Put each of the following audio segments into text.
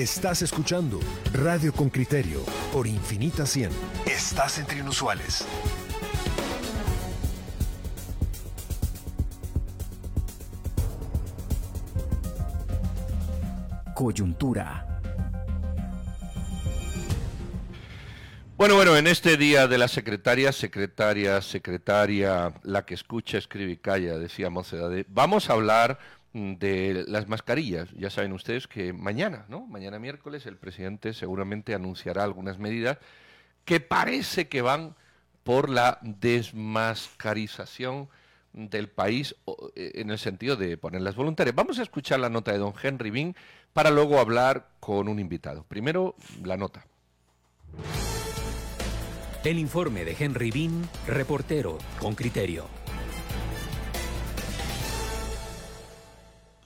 Estás escuchando Radio con Criterio por Infinita 100. Estás entre inusuales. Coyuntura. Bueno, bueno, en este día de la secretaria, secretaria, secretaria, la que escucha, escribe y calla, decía Mocedade, vamos a hablar de las mascarillas. Ya saben ustedes que mañana, ¿no? Mañana miércoles el presidente seguramente anunciará algunas medidas que parece que van por la desmascarización del país eh, en el sentido de ponerlas voluntarias. Vamos a escuchar la nota de don Henry Bean para luego hablar con un invitado. Primero, la nota. El informe de Henry Bean, reportero con criterio.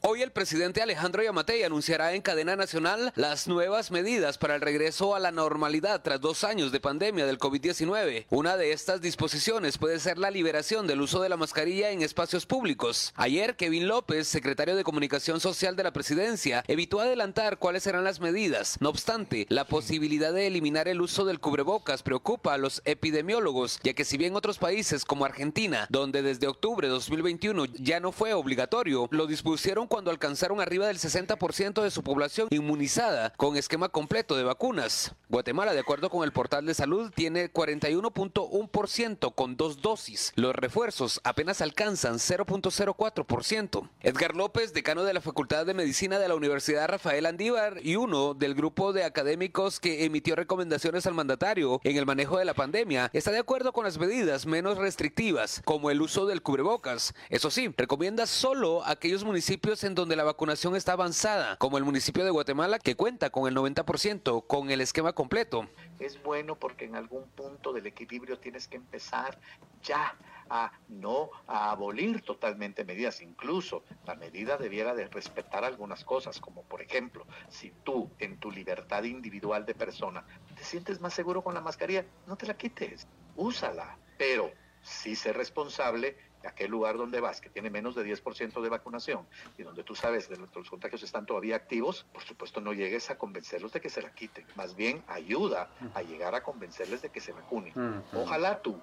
Hoy el presidente Alejandro Yamatei anunciará en cadena nacional las nuevas medidas para el regreso a la normalidad tras dos años de pandemia del COVID-19. Una de estas disposiciones puede ser la liberación del uso de la mascarilla en espacios públicos. Ayer, Kevin López, secretario de Comunicación Social de la presidencia, evitó adelantar cuáles serán las medidas. No obstante, la posibilidad de eliminar el uso del cubrebocas preocupa a los epidemiólogos, ya que si bien otros países como Argentina, donde desde octubre de 2021 ya no fue obligatorio, lo dispusieron cuando alcanzaron arriba del 60% de su población inmunizada con esquema completo de vacunas. Guatemala, de acuerdo con el portal de salud, tiene 41.1% con dos dosis. Los refuerzos apenas alcanzan 0.04%. Edgar López, decano de la Facultad de Medicina de la Universidad Rafael Andívar y uno del grupo de académicos que emitió recomendaciones al mandatario en el manejo de la pandemia, está de acuerdo con las medidas menos restrictivas, como el uso del cubrebocas. Eso sí, recomienda solo aquellos municipios en donde la vacunación está avanzada, como el municipio de Guatemala, que cuenta con el 90% con el esquema completo. Es bueno porque en algún punto del equilibrio tienes que empezar ya a no a abolir totalmente medidas. Incluso la medida debiera de respetar algunas cosas, como por ejemplo, si tú en tu libertad individual de persona te sientes más seguro con la mascarilla, no te la quites, úsala, pero sí ser responsable aquel lugar donde vas, que tiene menos de 10% de vacunación y donde tú sabes que los contagios están todavía activos, por supuesto no llegues a convencerlos de que se la quiten. Más bien ayuda a llegar a convencerles de que se vacunen. Ojalá tú,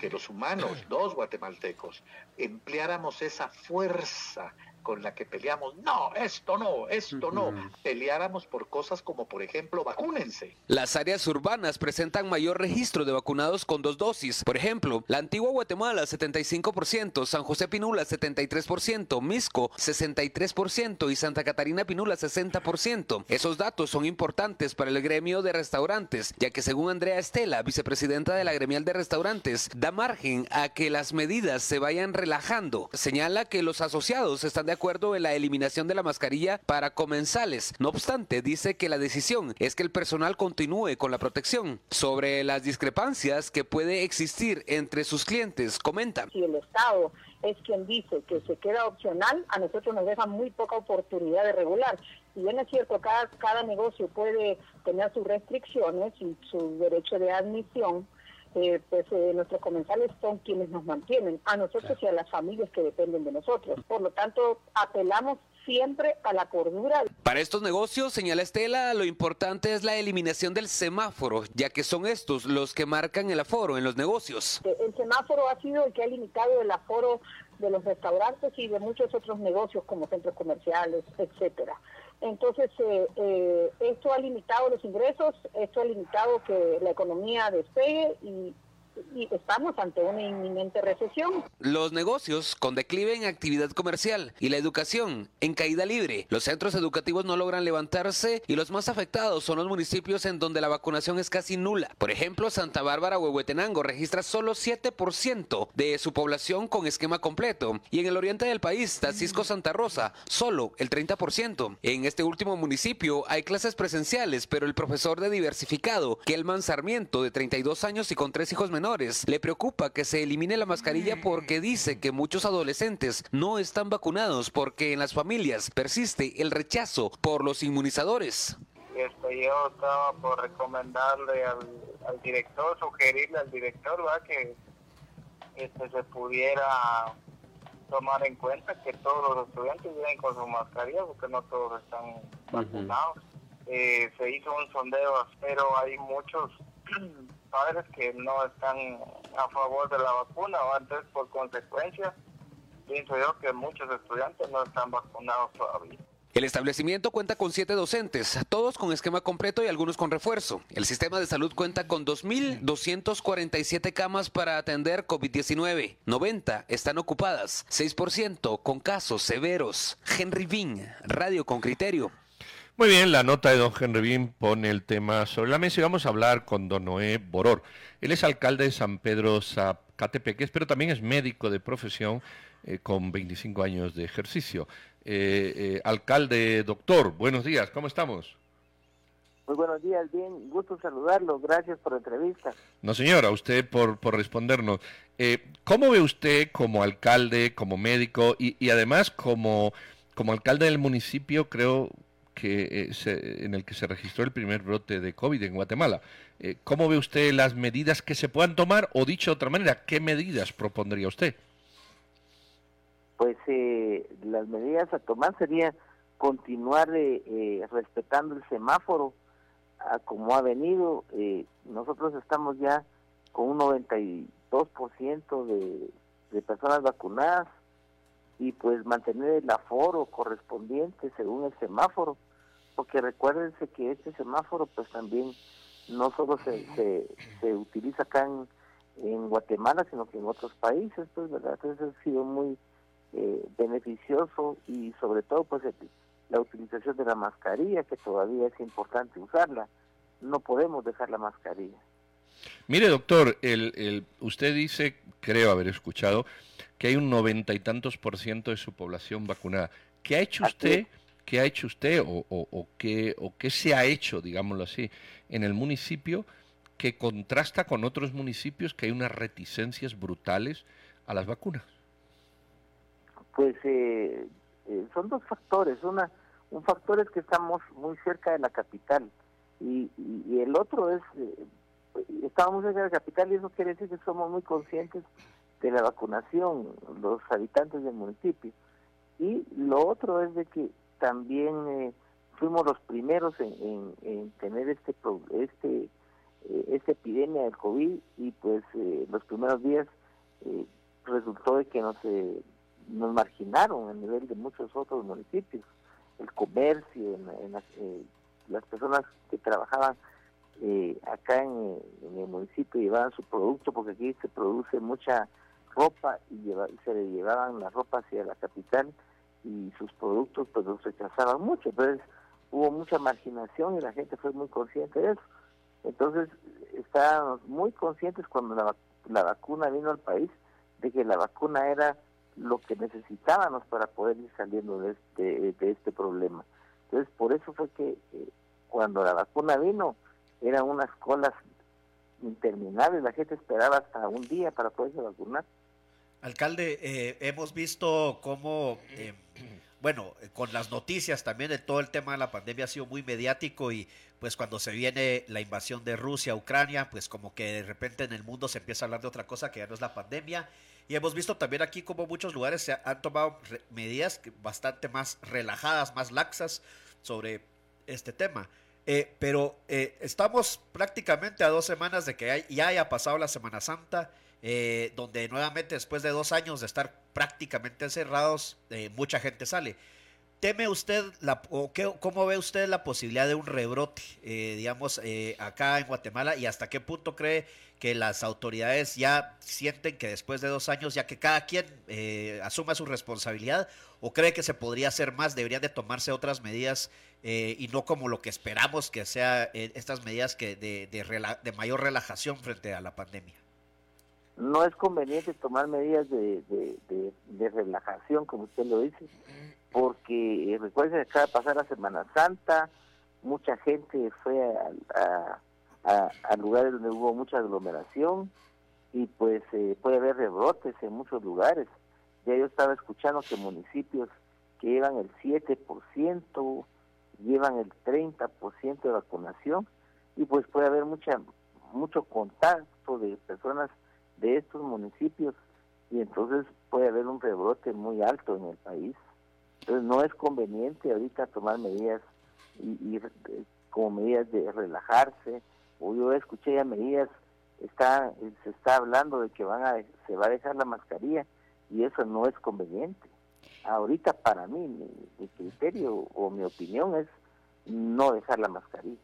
que los humanos, dos guatemaltecos, empleáramos esa fuerza con la que peleamos, no, esto no, esto no, peleáramos por cosas como, por ejemplo, vacúnense. Las áreas urbanas presentan mayor registro de vacunados con dos dosis. Por ejemplo, la antigua Guatemala 75%, San José Pinula 73%, Misco 63% y Santa Catarina Pinula 60%. Esos datos son importantes para el gremio de restaurantes, ya que según Andrea Estela, vicepresidenta de la gremial de restaurantes, da margen a que las medidas se vayan relajando. Señala que los asociados están de acuerdo en la eliminación de la mascarilla para comensales. No obstante, dice que la decisión es que el personal continúe con la protección. Sobre las discrepancias que puede existir entre sus clientes, comenta. Si el Estado es quien dice que se queda opcional, a nosotros nos deja muy poca oportunidad de regular. Si bien es cierto, cada, cada negocio puede tener sus restricciones y su derecho de admisión, eh, pues eh, nuestros comensales son quienes nos mantienen, a nosotros y a las familias que dependen de nosotros. Por lo tanto, apelamos siempre a la cordura. Para estos negocios, señala Estela, lo importante es la eliminación del semáforo, ya que son estos los que marcan el aforo en los negocios. El semáforo ha sido el que ha limitado el aforo de los restaurantes y de muchos otros negocios como centros comerciales, etcétera. Entonces, eh, eh, esto ha limitado los ingresos, esto ha limitado que la economía despegue y, estamos ante una inminente recesión. Los negocios con declive en actividad comercial y la educación en caída libre. Los centros educativos no logran levantarse y los más afectados son los municipios en donde la vacunación es casi nula. Por ejemplo, Santa Bárbara Huehuetenango registra solo 7% de su población con esquema completo y en el oriente del país, Tacisco Santa Rosa, solo el 30%. En este último municipio hay clases presenciales, pero el profesor de diversificado, Kelman Sarmiento, de 32 años y con tres hijos menores, le preocupa que se elimine la mascarilla porque dice que muchos adolescentes no están vacunados porque en las familias persiste el rechazo por los inmunizadores. Este, yo estaba por recomendarle al, director, sugerirle al director ¿va? que este, se pudiera tomar en cuenta que todos los estudiantes vienen con su mascarilla porque no todos están vacunados. eh, se hizo un sondeo, pero hay muchos padres que no están a favor de la vacuna, o antes por consecuencia, pienso yo que muchos estudiantes no están vacunados todavía. El establecimiento cuenta con siete docentes, todos con esquema completo y algunos con refuerzo. El sistema de salud cuenta con 2.247 camas para atender COVID-19. 90 están ocupadas, 6% con casos severos. Henry Bean, Radio con Criterio. Muy bien, la nota de don Henry Bean pone el tema sobre la mesa y vamos a hablar con don Noé Boror. Él es alcalde de San Pedro Zacatepeques, pero también es médico de profesión eh, con 25 años de ejercicio. Eh, eh, alcalde, doctor, buenos días, ¿cómo estamos? Muy buenos días, bien, gusto saludarlo, gracias por la entrevista. No, señora, usted por, por respondernos. Eh, ¿Cómo ve usted como alcalde, como médico y, y además como, como alcalde del municipio, creo que se, en el que se registró el primer brote de COVID en Guatemala? ¿Cómo ve usted las medidas que se puedan tomar o dicho de otra manera, qué medidas propondría usted? pues eh, las medidas a tomar sería continuar eh, eh, respetando el semáforo a como ha venido. Eh, nosotros estamos ya con un 92% de, de personas vacunadas y pues mantener el aforo correspondiente según el semáforo, porque recuérdense que este semáforo pues también no solo se, se, se utiliza acá en, en Guatemala, sino que en otros países, pues verdad, entonces ha sido muy eh, beneficioso y sobre todo pues la utilización de la mascarilla que todavía es importante usarla. No podemos dejar la mascarilla. Mire doctor el, el usted dice creo haber escuchado que hay un noventa y tantos por ciento de su población vacunada. Qué ha hecho usted qué ha hecho usted o, o, qué o qué se ha hecho digámoslo así en el municipio que contrasta con otros municipios que hay unas reticencias brutales a las vacunas pues eh, eh, son dos factores. Una, un factor es que estamos muy cerca de la capital y, y, el otro es, eh, estamos cerca de la capital y eso quiere decir que somos muy conscientes de la vacunación, los habitantes del municipio. Y lo otro es de que también eh, fuimos los primeros en, en, en tener este este eh, esta epidemia del COVID y pues eh, los primeros días eh, resultó de que nos nos marginaron a nivel de muchos otros municipios. El comercio, en, en las, las personas que trabajaban eh, acá en, el municipio llevaban su producto, porque aquí se produce mucha ropa y, y se le llevaban la ropa hacia la capital y sus productos pues los rechazaban mucho. Entonces hubo mucha marginación y la gente fue muy consciente de eso. Entonces estábamos muy conscientes cuando la, la vacuna vino al país de que la vacuna era lo que necesitábamos para poder ir saliendo de este, de este problema. Entonces, por eso fue que eh, cuando la vacuna vino, eran unas colas interminables, la gente esperaba hasta un día para poderse vacunar. Alcalde, eh, hemos visto cómo, eh, bueno, con las noticias también de todo el tema de la pandemia ha sido muy mediático y pues cuando se viene la invasión de Rusia a Ucrania, pues como que de repente en el mundo se empieza a hablar de otra cosa que ya no es la pandemia y hemos visto también aquí como muchos lugares se han tomado medidas bastante más relajadas, más laxas sobre este tema. Eh, pero eh, estamos prácticamente a dos semanas de que ya haya pasado la Semana Santa, eh, donde nuevamente después de dos años de estar prácticamente encerrados, eh, mucha gente sale. ¿Teme usted, la, o qué, cómo ve usted la posibilidad de un rebrote, eh, digamos, eh, acá en Guatemala y hasta qué punto cree que las autoridades ya sienten que después de dos años, ya que cada quien eh, asuma su responsabilidad, o cree que se podría hacer más, deberían de tomarse otras medidas eh, y no como lo que esperamos que sea eh, estas medidas que de, de, de mayor relajación frente a la pandemia? No es conveniente tomar medidas de, de, de, relajación, como usted lo dice, porque eh, recuerden que acaba de pasar la Semana Santa, mucha gente fue a, a, a, a lugares donde hubo mucha aglomeración y pues eh, puede haber rebrotes en muchos lugares. Ya yo estaba escuchando que municipios que llevan el 7%, llevan el 30% de vacunación y pues puede haber mucha mucho contacto de personas de estos municipios y entonces puede haber un rebrote muy alto en el país. Entonces no es conveniente ahorita tomar medidas y, como medidas de relajarse. O yo escuché ya medidas, está, se está hablando de que van a, se va a dejar la mascarilla y eso no es conveniente. Ahorita para mí, mi, criterio o mi opinión es no dejar la mascarilla.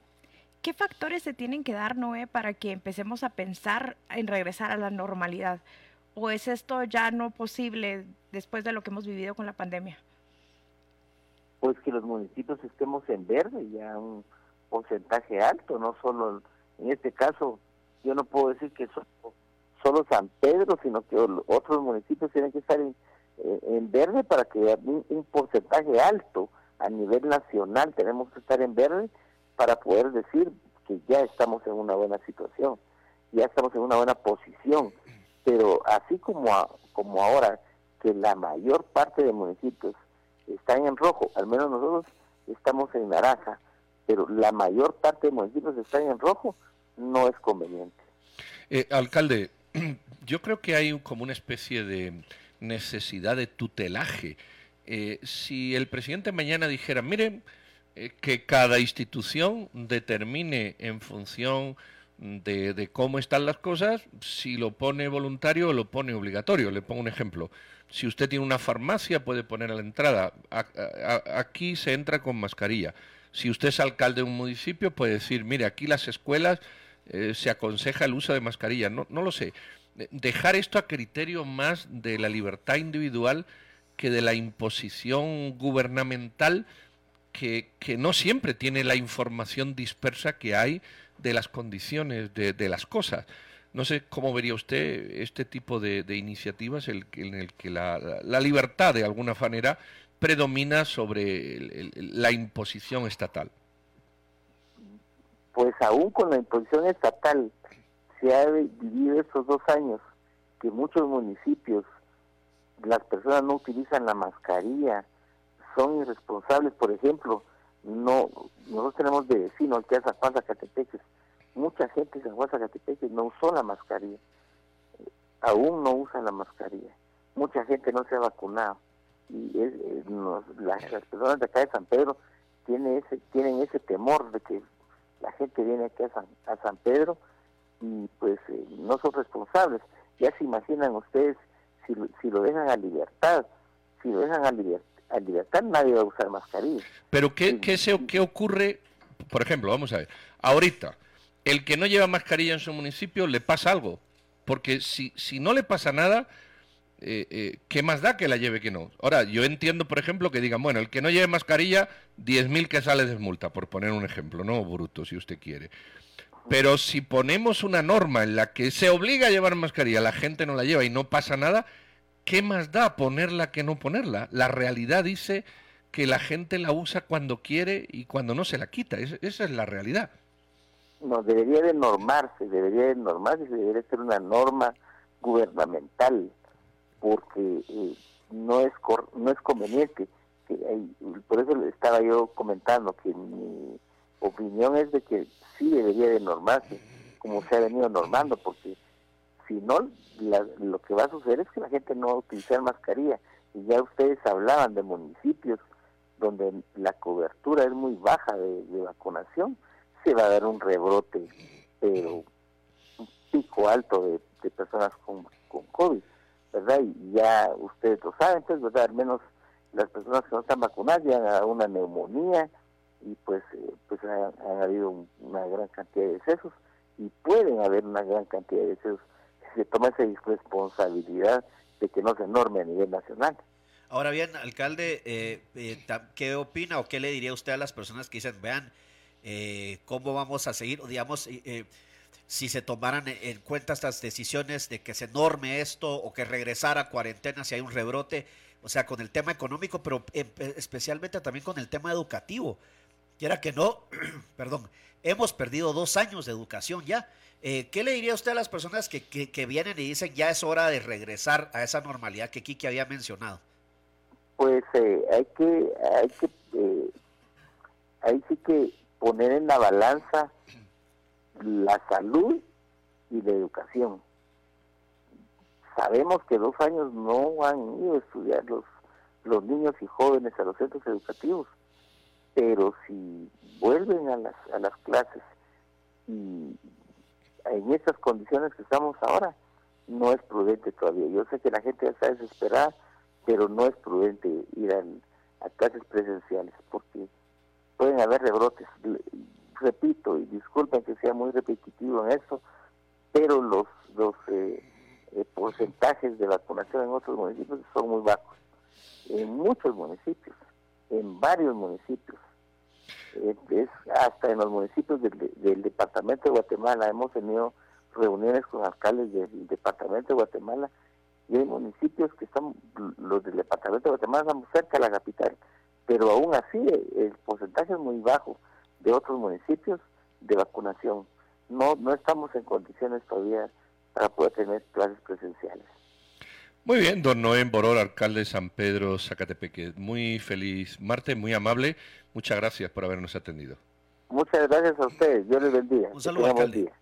¿Qué factores se tienen que dar, Noé, para que empecemos a pensar en regresar a la normalidad? ¿O es esto ya no posible después de lo que hemos vivido con la pandemia? Pues que los municipios estemos en verde, ya un porcentaje alto, no solo en este caso, yo no puedo decir que solo, San Pedro, sino que otros municipios tienen que estar en, eh, verde para que un, un, porcentaje alto a nivel nacional tenemos que estar en verde para poder decir que ya estamos en una buena situación, ya estamos en una buena posición. Pero así como, como ahora que la mayor parte de municipios están en rojo, al menos nosotros estamos en naranja, pero la mayor parte de municipios están en rojo, no es conveniente. Eh, alcalde, yo creo que hay como una especie de necesidad de tutelaje. Eh, si el presidente mañana dijera, miren, que cada institución determine en función de, cómo están las cosas, si lo pone voluntario o lo pone obligatorio. Le pongo un ejemplo. Si usted tiene una farmacia, puede poner a la entrada, aquí se entra con mascarilla. Si usted es alcalde de un municipio, puede decir, mire, aquí las escuelas eh, se aconseja el uso de mascarilla. No, no lo sé dejar esto a criterio más de la libertad individual que de la imposición gubernamental que, no siempre tiene la información dispersa que hay de las condiciones de, las cosas. No sé cómo vería usted este tipo de, iniciativas en el que la, libertad, de alguna manera, predomina sobre la imposición estatal. Pues aún con la imposición estatal se ha vivido estos dos años que muchos municipios las personas no utilizan la mascarilla, son irresponsables, por ejemplo, no nosotros tenemos de vecino aquí a Juan Zacatepeques, mucha gente San Juan Zacatepeques no usó la mascarilla, aún no usa la mascarilla, mucha gente no se ha vacunado y las, personas de acá de San Pedro tienen ese, tienen ese temor de que la gente viene aquí a San, a San Pedro y pues eh, no son responsables. Ya se imaginan ustedes si, si lo dejan a libertad, si lo dejan a, a libertad nadie va a usar mascarilla. Pero ¿qué, qué, se, ¿qué ocurre? Por ejemplo, vamos a ver, ahorita, el que no lleva mascarilla en su municipio le pasa algo, porque si, si no le pasa nada, eh, eh, ¿qué más da que la lleve que no? Ahora, yo entiendo, por ejemplo, que digan, bueno, el que no lleve mascarilla, 10.000 que sale de multa, por poner un ejemplo, no bruto, si usted quiere. Pero si ponemos una norma en la que se obliga a llevar mascarilla, la gente no la lleva y no pasa nada, ¿qué más da ponerla que no ponerla? La realidad dice que la gente la usa cuando quiere y cuando no se la quita. esa es la realidad. No, debería de normarse, debería de normarse, debería ser una norma gubernamental, porque eh, no es no es conveniente. Que por eso estaba yo comentando que mi opinión es de que sí debería de normarse, como se ha venido normando, porque si no, lo que va a suceder es que la gente no va a utilizar mascarilla. Y ya ustedes hablaban de municipios donde la cobertura es muy baja de, vacunación, se va a dar un rebrote, pero un pico alto de, personas con, con COVID, ¿verdad? Y ya ustedes lo saben, entonces, ¿verdad? Al menos las personas que no están vacunadas llegan a una neumonía, y pues eh, pues han, habido una gran cantidad de decesos y pueden haber una gran cantidad de decesos se toma esa responsabilidad de que no se norme a nivel nacional. Ahora bien, alcalde, eh, eh, ¿qué opina o qué le diría usted a las personas que dicen, vean, cómo vamos a seguir, digamos, si se tomaran en cuenta estas decisiones de que se norme esto o que regresara a cuarentena si hay un rebrote, o sea, con el tema económico, pero especialmente también con el tema educativo? Quiera que no, perdón, hemos perdido dos años de educación ya. Eh, ¿Qué le diría usted a las personas que, que, vienen y dicen ya es hora de regresar a esa normalidad que Kiki había mencionado? Pues eh, hay que, hay que, eh, hay sí que poner en la balanza la salud y la educación. Sabemos que dos años no han ido a estudiar los, los niños y jóvenes a los centros educativos pero si vuelven a las, a las clases y en estas condiciones que estamos ahora, no es prudente todavía. Yo sé que la gente ya está desesperada, pero no es prudente ir a clases presenciales porque pueden haber rebrotes. Repito, y disculpen que sea muy repetitivo en esto, pero los, los eh, eh, porcentajes de vacunación en otros municipios son muy bajos. En muchos municipios, en varios municipios, eh, es hasta en los municipios del, del, departamento de Guatemala hemos tenido reuniones con alcaldes del departamento de Guatemala y hay municipios que están, los del departamento de Guatemala estamos cerca de la capital, pero aún así el porcentaje es muy bajo de otros municipios de vacunación. No, no estamos en condiciones todavía para poder tener clases presenciales. Muy bien, don Noé Boror, alcalde de San Pedro, Zacatepeque. Muy feliz martes, muy amable. Muchas gracias por habernos atendido. Muchas gracias a ustedes. Dios les bendiga. Un saludo, alcalde. Día.